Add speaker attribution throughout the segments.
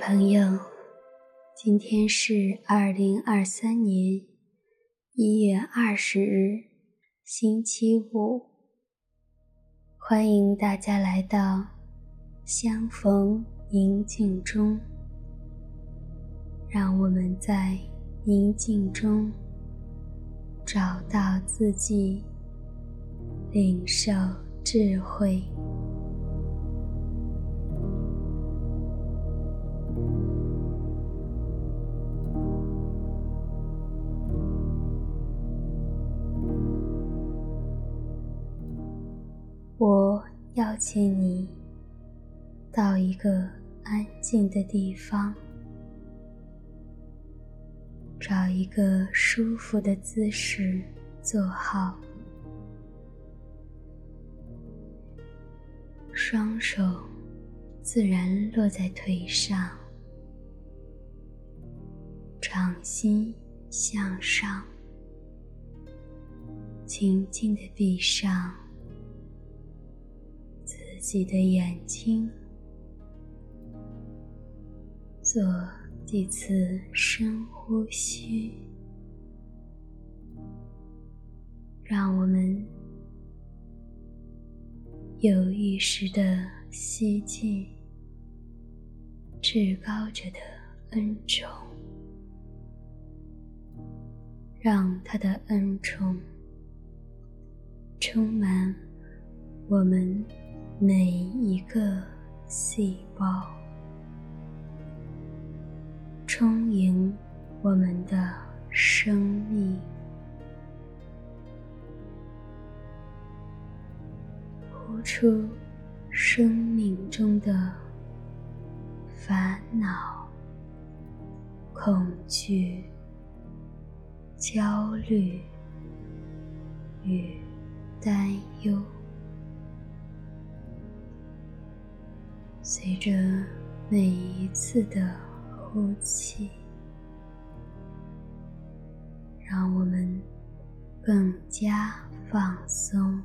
Speaker 1: 朋友，今天是二零二三年一月二十日，星期五。欢迎大家来到相逢宁静中，让我们在宁静中找到自己，领受智慧。请你到一个安静的地方，找一个舒服的姿势坐好，双手自然落在腿上，掌心向上，轻轻地闭上。自己的眼睛，做几次深呼吸，让我们有意识地吸进至高者的恩宠，让他的恩宠充满我们。每一个细胞，充盈我们的生命，呼出生命中的烦恼、恐惧、焦虑与担忧。随着每一次的呼气，让我们更加放松。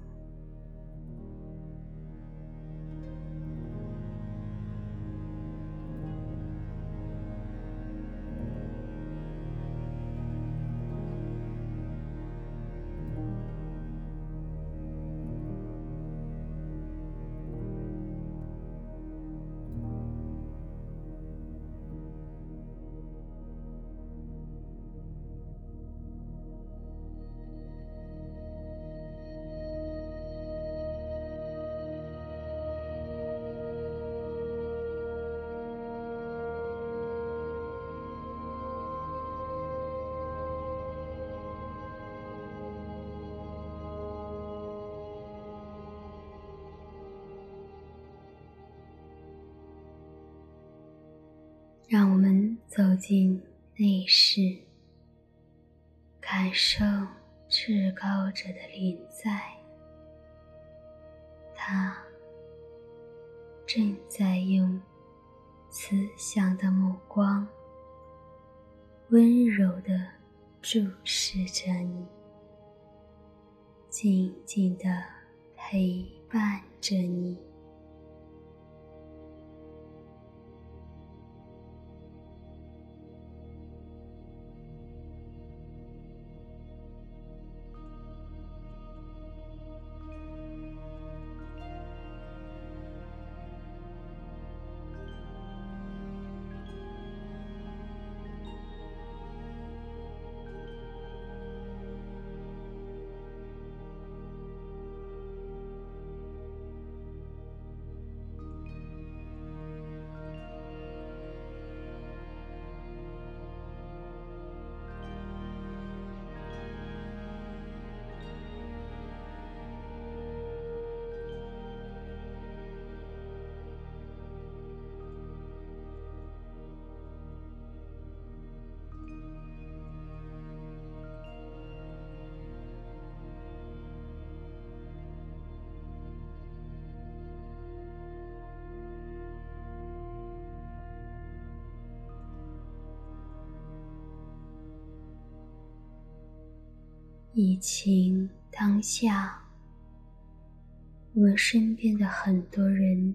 Speaker 1: 让我们走进内室，感受至高者的临在。他正在用慈祥的目光，温柔地注视着你，静静地陪伴着你。疫情当下，我们身边的很多人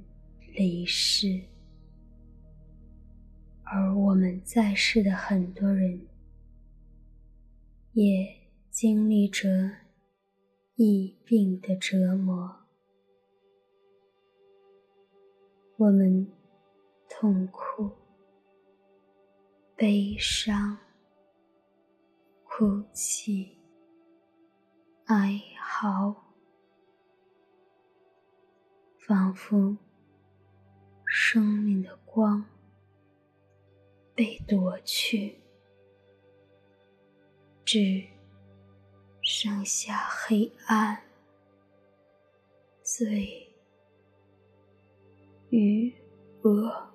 Speaker 1: 离世，而我们在世的很多人，也经历着疫病的折磨，我们痛哭、悲伤、哭泣、哀嚎，仿佛生命的光被夺去。只剩下黑暗、罪与恶。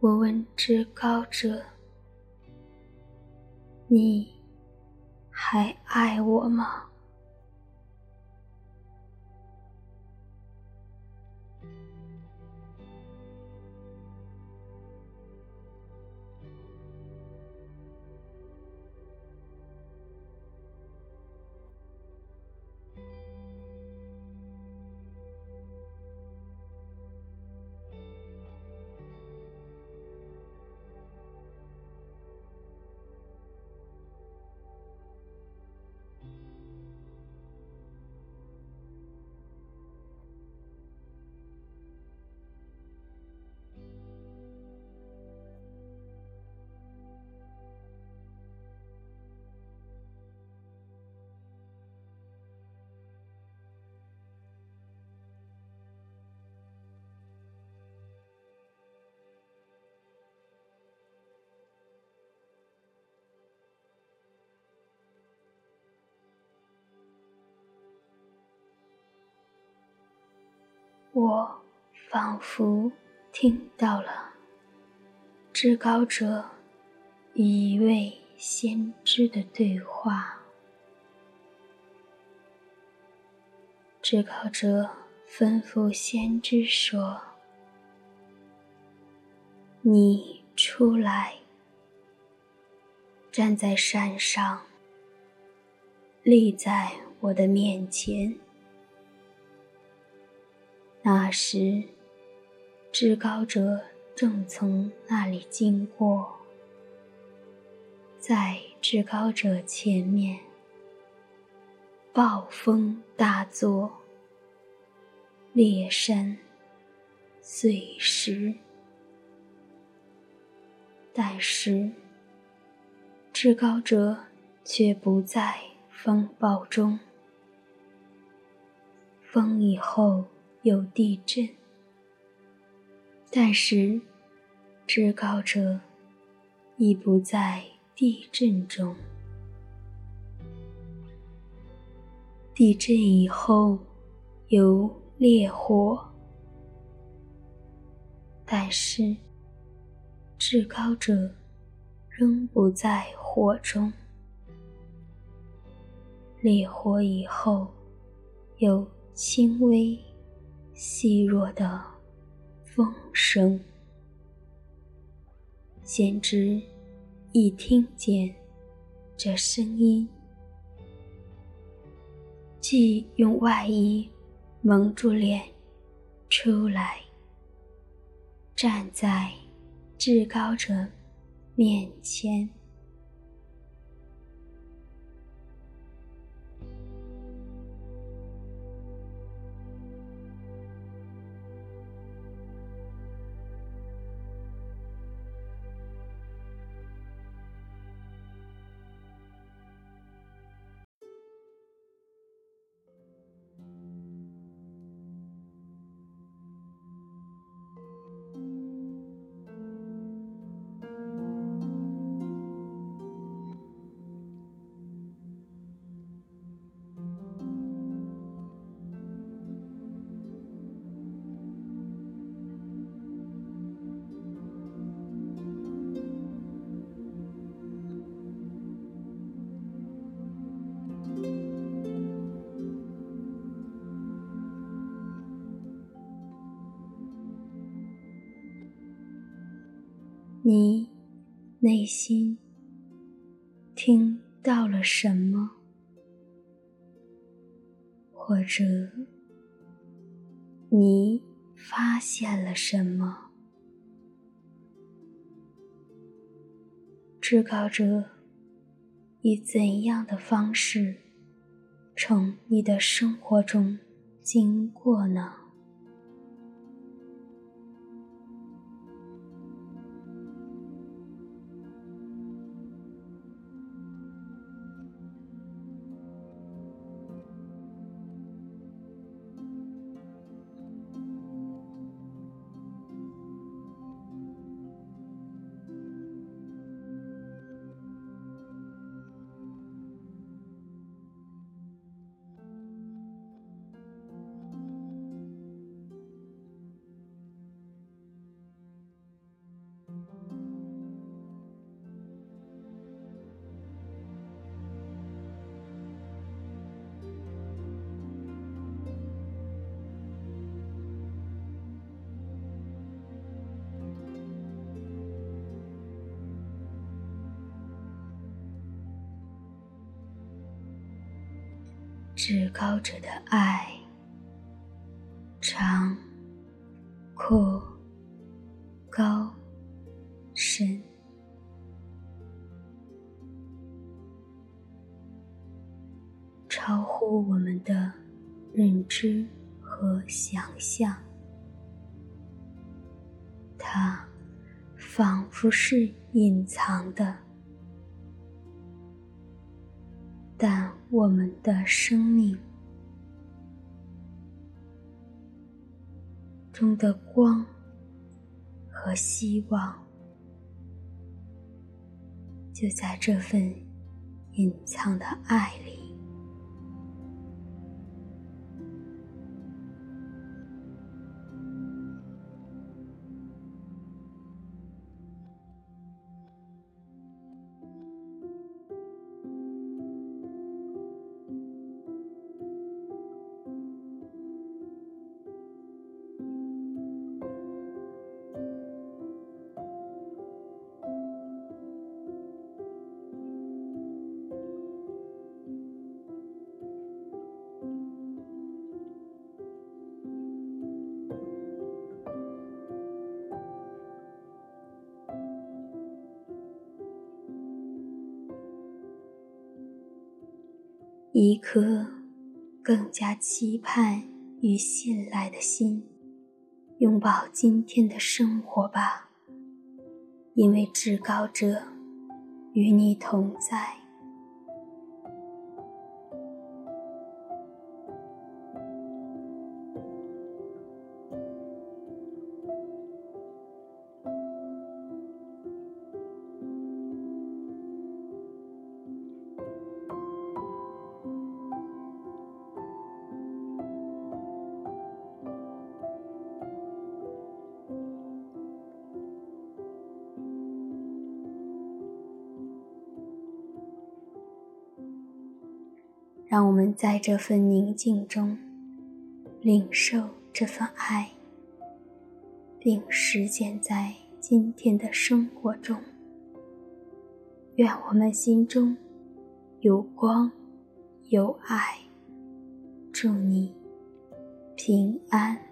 Speaker 1: 我问至高者：“你还爱我吗？”我仿佛听到了至高者与一位先知的对话。至高者吩咐先知说：“你出来，站在山上，立在我的面前。”那时，至高者正从那里经过，在至高者前面，暴风大作，裂山碎石，但是至高者却不在风暴中，风以后。有地震，但是至高者已不在地震中。地震以后有烈火，但是至高者仍不在火中。烈火以后有轻微。细弱的风声，先知一听见这声音，即用外衣蒙住脸，出来，站在至高者面前。你内心听到了什么？或者你发现了什么？制高者以怎样的方式从你的生活中经过呢？至高者的爱，长、阔、高、深，超乎我们的认知和想象。它仿佛是隐藏的。我们的生命中的光和希望，就在这份隐藏的爱里。一颗更加期盼与信赖的心，拥抱今天的生活吧，因为至高者与你同在。让我们在这份宁静中领受这份爱，并实践在今天的生活中。愿我们心中有光，有爱。祝你平安。